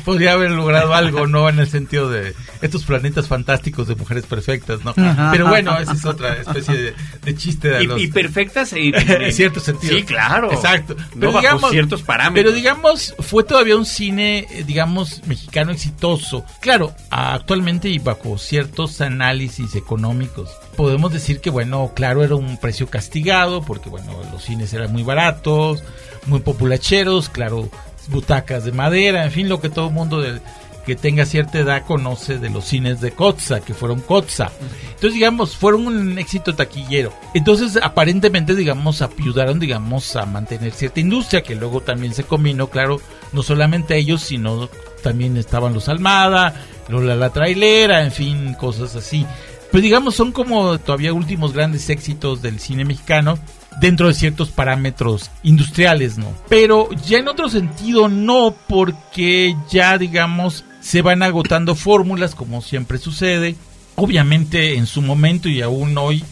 podría haber logrado algo, ¿no? En el sentido de estos planetas fantásticos de mujeres perfectas, ¿no? Pero bueno, esa es otra especie de, chiste de y, los... y perfectas en, en, cierto sentido. Sí, claro. Exacto. Pero digamos, ciertos parámetros. Pero digamos, fue todavía un cine, eh, digamos, mexicano exitoso. Claro, actualmente y bajo ciertos análisis económicos, podemos decir que, bueno, claro, era un precio castigado, porque, bueno, los cines eran muy baratos, muy populacheros, claro, butacas de madera, en fin, lo que todo el mundo que tenga cierta edad conoce de los cines de Kotza, que fueron Kotza. Entonces, digamos, fueron un éxito taquillero. Entonces, aparentemente, digamos, ayudaron, digamos, a mantener cierta industria, que luego también se combinó, claro, no solamente ellos, sino también estaban los Almada, Lola la trailera, en fin, cosas así. Pero digamos, son como todavía últimos grandes éxitos del cine mexicano dentro de ciertos parámetros industriales, ¿no? Pero ya en otro sentido no, porque ya digamos se van agotando fórmulas como siempre sucede. Obviamente en su momento y aún hoy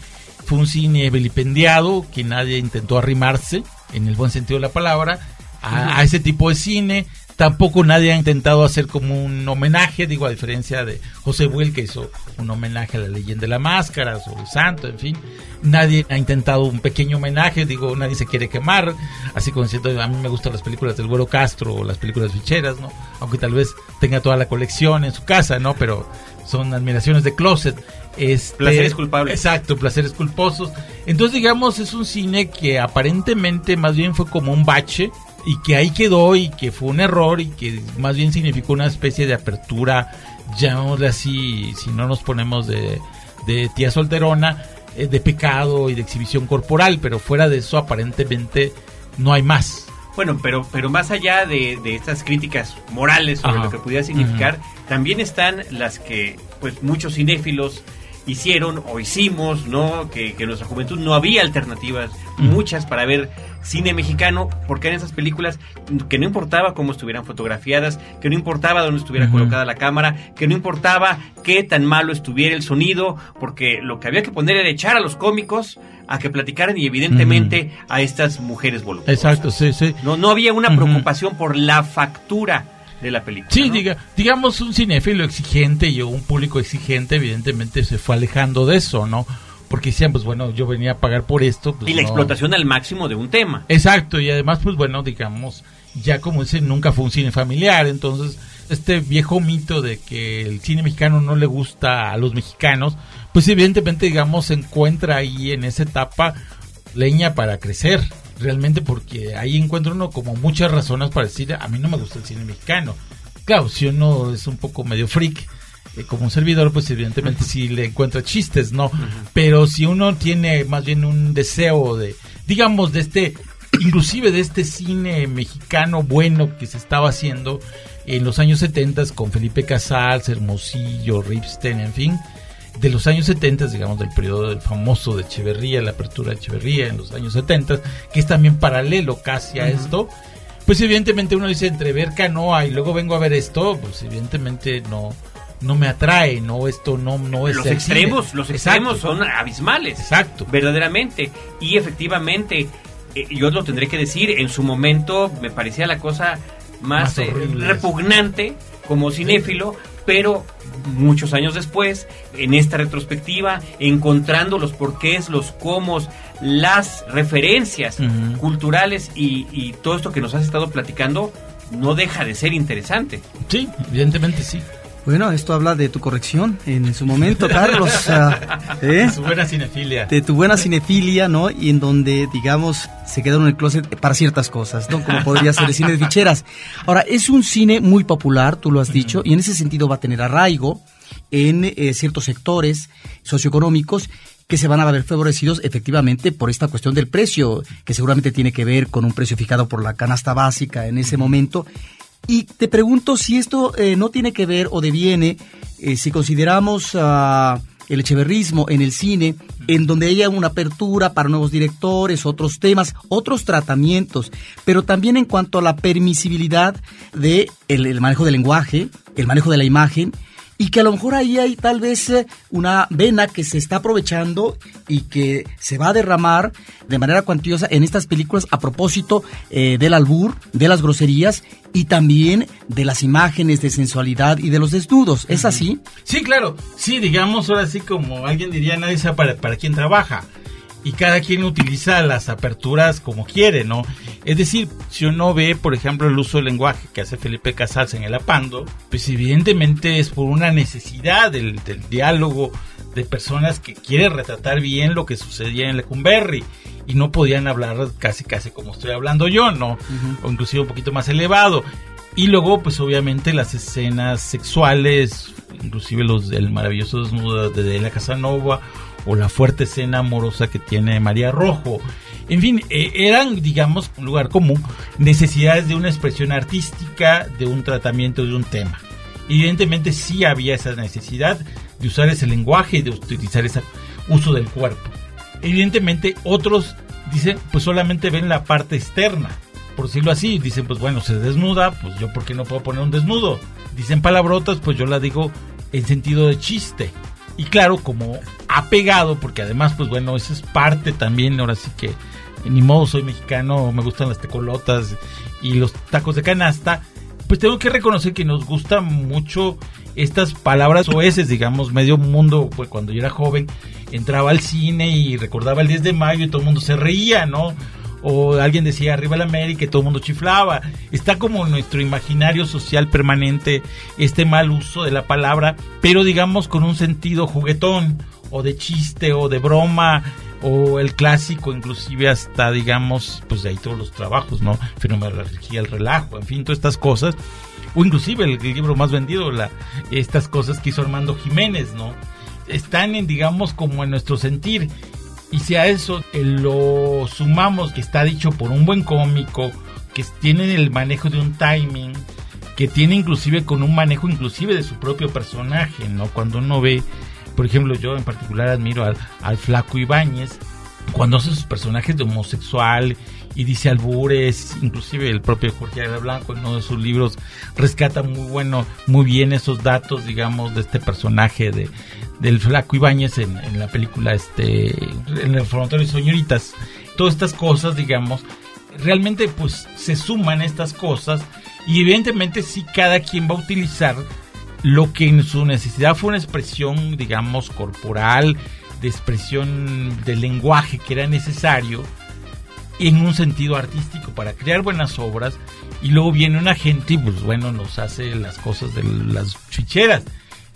fue un cine vilipendiado que nadie intentó arrimarse, en el buen sentido de la palabra, a, ese tipo de cine. Tampoco nadie ha intentado hacer como un homenaje, digo, a diferencia de José Buell, que hizo un homenaje a la leyenda de la máscara, sobre el santo, en fin. Nadie ha intentado un pequeño homenaje, digo, nadie se quiere quemar, así como diciendo, a mí me gustan las películas del Güero Castro o las películas ficheras, ¿no? Aunque tal vez tenga toda la colección en su casa, ¿no? Pero son admiraciones de closet. Este, Placeres culpables. Exacto, placeres culposos. Entonces, digamos, es un cine que aparentemente más bien fue como un bache y que ahí quedó y que fue un error y que más bien significó una especie de apertura, llamémosle así, si no nos ponemos de, de tía solterona, eh, de pecado y de exhibición corporal, pero fuera de eso aparentemente no hay más. Bueno, pero, pero más allá de, de estas críticas morales sobre Ajá. lo que pudiera significar, también están las que pues muchos cinéfilos hicieron o hicimos, ¿no? Que, que en nuestra juventud no había alternativas, muchas para ver cine mexicano, porque eran esas películas que no importaba cómo estuvieran fotografiadas, que no importaba dónde estuviera colocada la cámara, que no importaba qué tan malo estuviera el sonido, porque lo que había que poner era echar a los cómicos a que platicaran y evidentemente a estas mujeres voluptuosas. Exacto, sí, sí. No, no había una preocupación por la factura de la película. Sí, ¿no? diga, digamos un cinéfilo exigente y un público exigente, evidentemente se fue alejando de eso, ¿no? Porque decían, pues bueno, yo venía a pagar por esto. pues, y la no. explotación al máximo de un tema. Exacto, y además, pues bueno, digamos, ya como ese nunca fue un cine familiar, entonces este viejo mito de que el cine mexicano no le gusta a los mexicanos, pues evidentemente, digamos, se encuentra ahí en esa etapa leña para crecer, realmente porque ahí encuentra uno como muchas razones para decir, a mí no me gusta el cine mexicano. Claro, si uno es un poco medio freak, eh, como un servidor, pues evidentemente sí le encuentra chistes, ¿no? Pero si uno tiene más bien un deseo de, digamos, de este, inclusive de este cine mexicano bueno que se estaba haciendo en los años 70 con Felipe Casals, Hermosillo, Ripstein, en fin, de los años 70, digamos, del periodo del famoso de Echeverría, la apertura de Echeverría en los años 70, que es también paralelo casi a esto, pues evidentemente uno dice entre ver Canoa y luego vengo a ver esto, pues evidentemente no no me atrae, no esto no no es los extremos, cine. los Exacto. extremos son abismales. Exacto. Verdaderamente. Y efectivamente, eh, yo lo tendré que decir, en su momento me parecía la cosa más, Más eh, repugnante como cinéfilo, pero muchos años después, en esta retrospectiva, encontrando los porqués, los cómo, las referencias culturales y, y todo esto que nos has estado platicando, no deja de ser interesante. Sí, evidentemente sí. Bueno, esto habla de tu corrección en su momento, Carlos. ah, ¿eh? Su buena cinefilia. de tu buena cinefilia, ¿no? Y en donde, digamos, se quedaron en el closet para ciertas cosas, ¿no? Como podría ser el cine de ficheras. Ahora, es un cine muy popular, tú lo has dicho, y en ese sentido va a tener arraigo en eh, ciertos sectores socioeconómicos que se van a ver favorecidos efectivamente por esta cuestión del precio, que seguramente tiene que ver con un precio fijado por la canasta básica en ese momento. Y te pregunto si esto eh, no tiene que ver o deviene, eh, si consideramos ah, el echeverrismo en el cine, en donde haya una apertura para nuevos directores, otros temas, otros tratamientos, pero también en cuanto a la permisibilidad de el, el manejo del lenguaje, el manejo de la imagen, y que a lo mejor ahí hay tal vez eh, una vena que se está aprovechando y que se va a derramar de manera cuantiosa en estas películas a propósito eh, del albur, de las groserías y también de las imágenes de sensualidad y de los desnudos. ¿Es así? Sí, claro. Sí, digamos, ahora sí como alguien diría, nadie sabe para, para quién trabaja. Y cada quien utiliza las aperturas como quiere, ¿no? Es decir, si uno ve, por ejemplo, el uso del lenguaje que hace Felipe Casals en El Apando, pues evidentemente es por una necesidad del, del diálogo de personas que quieren retratar bien lo que sucedía en Lecumberri y no podían hablar casi casi como estoy hablando yo, ¿no? O inclusive un poquito más elevado. Y luego, pues obviamente las escenas sexuales, inclusive los del maravilloso desnudo de Delia Casanova o la fuerte escena amorosa que tiene María Rojo. En fin, eh, eran, digamos, un lugar común, necesidades de una expresión artística, de un tratamiento de un tema. Evidentemente sí había esa necesidad de usar ese lenguaje y de utilizar ese uso del cuerpo. Evidentemente otros dicen, pues solamente ven la parte externa, por decirlo así. Dicen, pues bueno, se desnuda, pues yo por qué no puedo poner un desnudo. Dicen palabrotas, pues yo la digo en sentido de chiste. Y claro, como ha pegado, porque además, pues bueno, eso es parte también, ahora sí que, ni modo, soy mexicano, me gustan las tecolotas y los tacos de canasta, pues tengo que reconocer que nos gusta mucho estas palabras oeces, digamos, medio mundo, pues cuando yo era joven, entraba al cine y recordaba el 10 de mayo y todo el mundo se reía, ¿no? O alguien decía arriba la América y todo el mundo chiflaba. Está como nuestro imaginario social permanente este mal uso de la palabra, pero digamos con un sentido juguetón, o de chiste, o de broma, o el clásico, inclusive hasta, digamos, pues de ahí todos los trabajos, ¿no? Fenomenología, el relajo, en fin, todas estas cosas. O inclusive el, libro más vendido, estas cosas que hizo Armando Jiménez, ¿no? Están en, digamos, como en nuestro sentir. Y si a eso lo sumamos que está dicho por un buen cómico, que tiene el manejo de un timing, que tiene inclusive con un manejo inclusive de su propio personaje, ¿no? Cuando uno ve por ejemplo, yo en particular admiro al, Flaco Ibáñez, cuando hace sus personajes de homosexual y dice albures, inclusive el propio Jorge Ayala Blanco en uno de sus libros rescata muy bueno, muy bien esos datos, digamos, de este personaje de del Flaco Ibáñez en, en la película este en el frontal y señoritas. Todas estas cosas, digamos, realmente pues se suman estas cosas y evidentemente sí cada quien va a utilizar lo que en su necesidad fue una expresión, digamos, corporal, de expresión del lenguaje que era necesario en un sentido artístico para crear buenas obras y luego viene una gente y pues bueno nos hace las cosas de las ficheras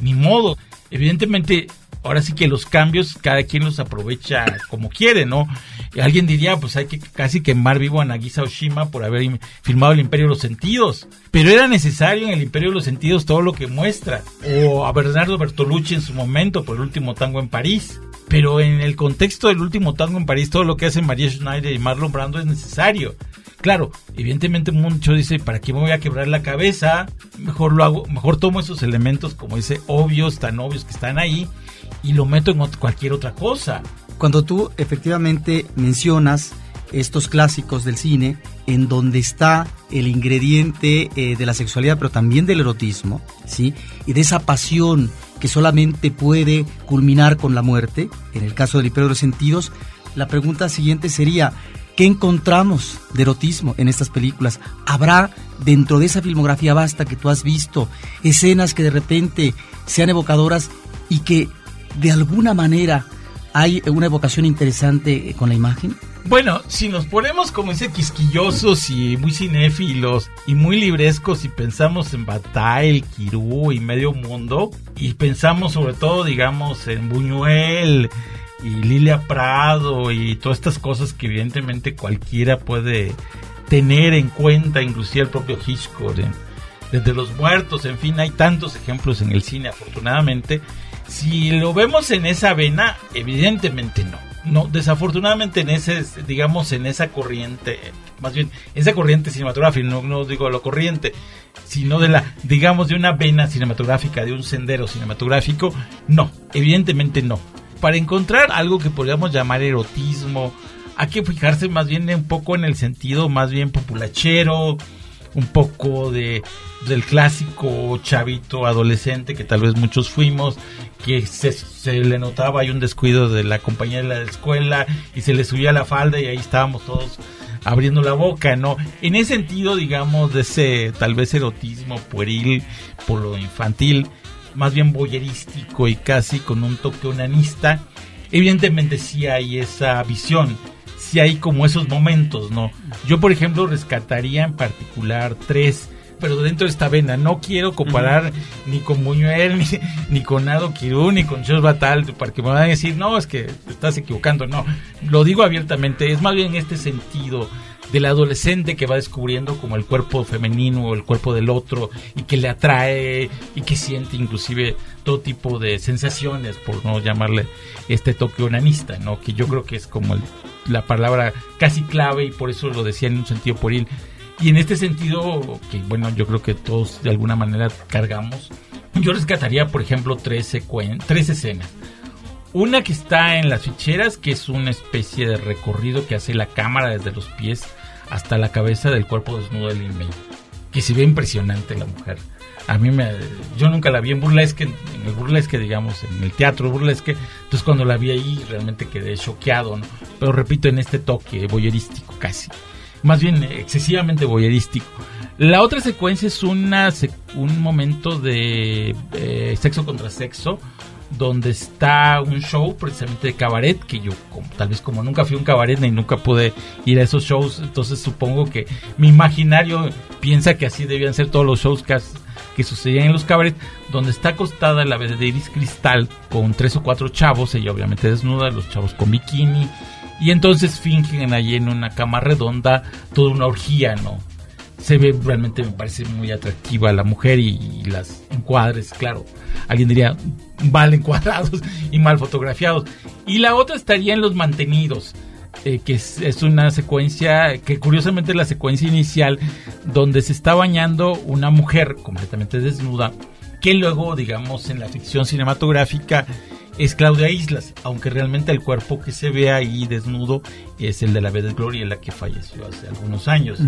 ni modo. Evidentemente ahora sí que los cambios cada quien los aprovecha como quiere, ¿no? alguien diría, pues hay que casi quemar vivo a Nagisa Oshima por haber filmado el Imperio de los Sentidos. Pero era necesario en el Imperio de los Sentidos todo lo que muestra. O a Bernardo Bertolucci en su momento por el último tango en París. Pero en el contexto del último tango en París, todo lo que hacen María Schneider y Marlon Brando es necesario. Claro, evidentemente mucho dice, ¿para qué me voy a quebrar la cabeza? Mejor lo hago, mejor tomo esos elementos, como dice, obvios, tan obvios que están ahí, y lo meto en cualquier otra cosa. Cuando tú efectivamente mencionas estos clásicos del cine, en donde está el ingrediente eh, de la sexualidad, pero también del erotismo, ¿sí? Y de esa pasión que solamente puede culminar con la muerte, en el caso del Imperio de los Sentidos, la pregunta siguiente sería, ¿qué encontramos de erotismo en estas películas? ¿Habrá dentro de esa filmografía vasta que tú has visto escenas que de repente sean evocadoras y que de alguna manera hay una evocación interesante con la imagen? Bueno, si nos ponemos como ese quisquillosos y muy cinéfilos y muy librescos y pensamos en Bataille, Kirú y Medio Mundo y pensamos sobre todo, digamos, en Buñuel y Lilia Prado y todas estas cosas que evidentemente cualquiera puede tener en cuenta, inclusive el propio Hitchcock, desde los muertos, en fin, hay tantos ejemplos en el cine, afortunadamente, si lo vemos en esa vena, evidentemente no. No, desafortunadamente en ese, digamos, en esa corriente, más bien, esa corriente cinematográfica, no, no digo lo corriente, sino de la, digamos, de una vena cinematográfica, de un sendero cinematográfico, no, evidentemente no. Para encontrar algo que podríamos llamar erotismo, hay que fijarse más bien un poco en el sentido más bien populachero, un poco de del clásico chavito adolescente que tal vez muchos fuimos, que se, le notaba hay un descuido de la compañía de la escuela y se le subía la falda y ahí estábamos todos abriendo la boca, ¿no? En ese sentido, digamos, de ese tal vez erotismo pueril por lo infantil, más bien boyerístico y casi con un toque unanista, evidentemente sí hay esa visión si hay como esos momentos, ¿no? Yo, por ejemplo, rescataría en particular tres, pero dentro de esta vena. No quiero comparar ni con Buñuel, ni, con Nado Kirú, ni con Jos Batal, para que me van a decir, no, es que te estás equivocando. No, lo digo abiertamente, es más bien este sentido del adolescente que va descubriendo como el cuerpo femenino o el cuerpo del otro y que le atrae y que siente inclusive todo tipo de sensaciones, por no llamarle este toque onanista, ¿no? Que yo creo que es como la palabra casi clave y por eso lo decía en un sentido pueril. Y en este sentido, que bueno, yo creo que todos de alguna manera cargamos, yo rescataría, por ejemplo, tres, tres escenas. Una que está en las ficheras, que es una especie de recorrido que hace la cámara desde los pies hasta la cabeza del cuerpo desnudo del inmediato. Que se ve impresionante la mujer. A mí me. Yo nunca la vi en burlesque, en el burlesque, digamos, en el teatro burlesque. Entonces, cuando la vi ahí, realmente quedé choqueado, ¿no? Pero repito, en este toque boyerístico casi. Más bien excesivamente boyerístico. La otra secuencia es una un momento de eh, sexo contra sexo, donde está un show precisamente de cabaret, que yo tal vez como nunca fui a un cabaret ni nunca pude ir a esos shows, entonces supongo que mi imaginario piensa que así debían ser todos los shows que, sucedían en los cabarets, donde está acostada la de Iris Cristal con tres o cuatro chavos, ella obviamente desnuda, los chavos con bikini, y entonces fingen allí en una cama redonda toda una orgía, ¿no? Se ve realmente, me parece muy atractiva la mujer y, las encuadres, claro. Alguien diría, mal encuadrados y mal fotografiados. Y la otra estaría en los mantenidos. Eh, que es, es, una secuencia que curiosamente es la secuencia inicial donde se está bañando una mujer completamente desnuda que luego digamos en la ficción cinematográfica es Claudia Islas, aunque realmente el cuerpo que se ve ahí desnudo es el de la Vedette la que falleció hace algunos años.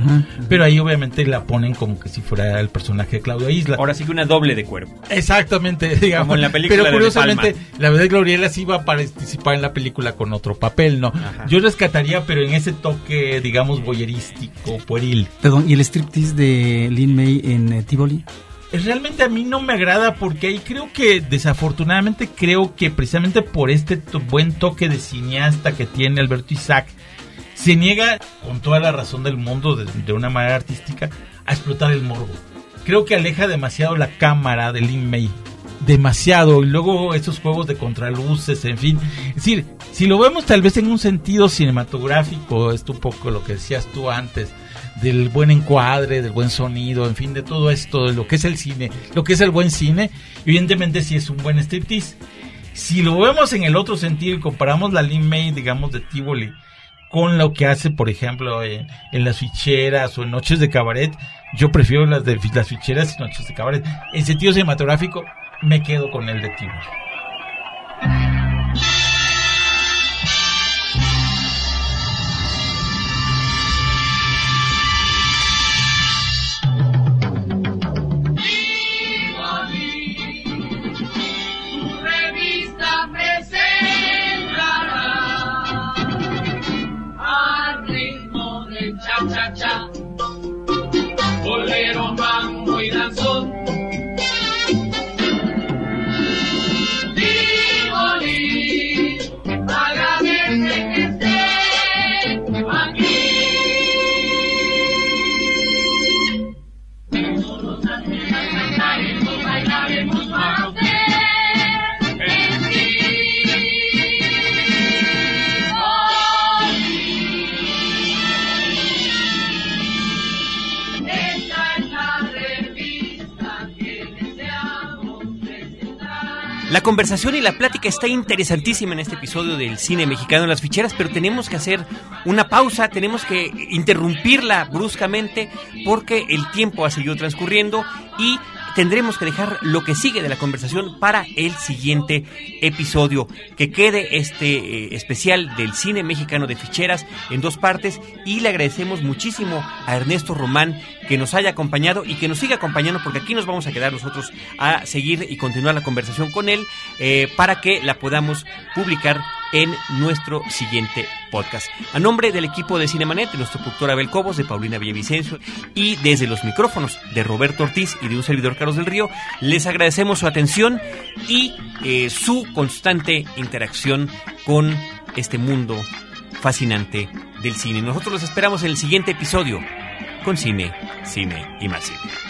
Pero ahí obviamente la ponen como que si fuera el personaje de Claudia Islas. Ahora sí que una doble de cuerpo. Exactamente, digamos. Como en la película Pero curiosamente, la Vedette Gloriela sí iba a participar en la película con otro papel, ¿no? Yo rescataría, pero en ese toque, digamos, boyerístico, pueril. Perdón, ¿y el striptease de Lin May en eh, Tivoli? Realmente a mí no me agrada porque ahí creo que desafortunadamente creo que precisamente por este buen toque de cineasta que tiene Alberto Isaac se niega con toda la razón del mundo de, una manera artística a explotar el morbo. Creo que aleja demasiado la cámara de Lin May. Demasiado. Y luego esos juegos de contraluces, en fin. Es decir, si lo vemos tal vez en un sentido cinematográfico, esto un poco lo que decías tú antes, del buen encuadre, del buen sonido, en fin, de todo esto, de lo que es el cine, lo que es el buen cine, evidentemente sí es un buen striptease. Si lo vemos en el otro sentido y comparamos la Lin May, digamos, de Tivoli, con lo que hace, por ejemplo, en, las ficheras o en noches de cabaret, yo prefiero las de las ficheras y noches de cabaret. En sentido cinematográfico, me quedo con el de Tivoli. Conversación y la plática está interesantísima en este episodio del cine mexicano en las ficheras, pero tenemos que hacer una pausa, tenemos que interrumpirla bruscamente porque el tiempo ha seguido transcurriendo y tendremos que dejar lo que sigue de la conversación para el siguiente episodio. Que quede este eh, especial del cine mexicano de ficheras en dos partes y le agradecemos muchísimo a Ernesto Román que nos haya acompañado y que nos siga acompañando porque aquí nos vamos a quedar nosotros a seguir y continuar la conversación con él eh, para que la podamos publicar en nuestro siguiente podcast. A nombre del equipo de Cinemanet, de nuestro productor Abel Cobos, de Paulina Villavicencio y desde los micrófonos de Roberto Ortiz y de un servidor Carlos del Río, les agradecemos su atención y eh, su constante interacción con este mundo fascinante del cine. Nosotros los esperamos en el siguiente episodio con Cine, Cine y más Cine.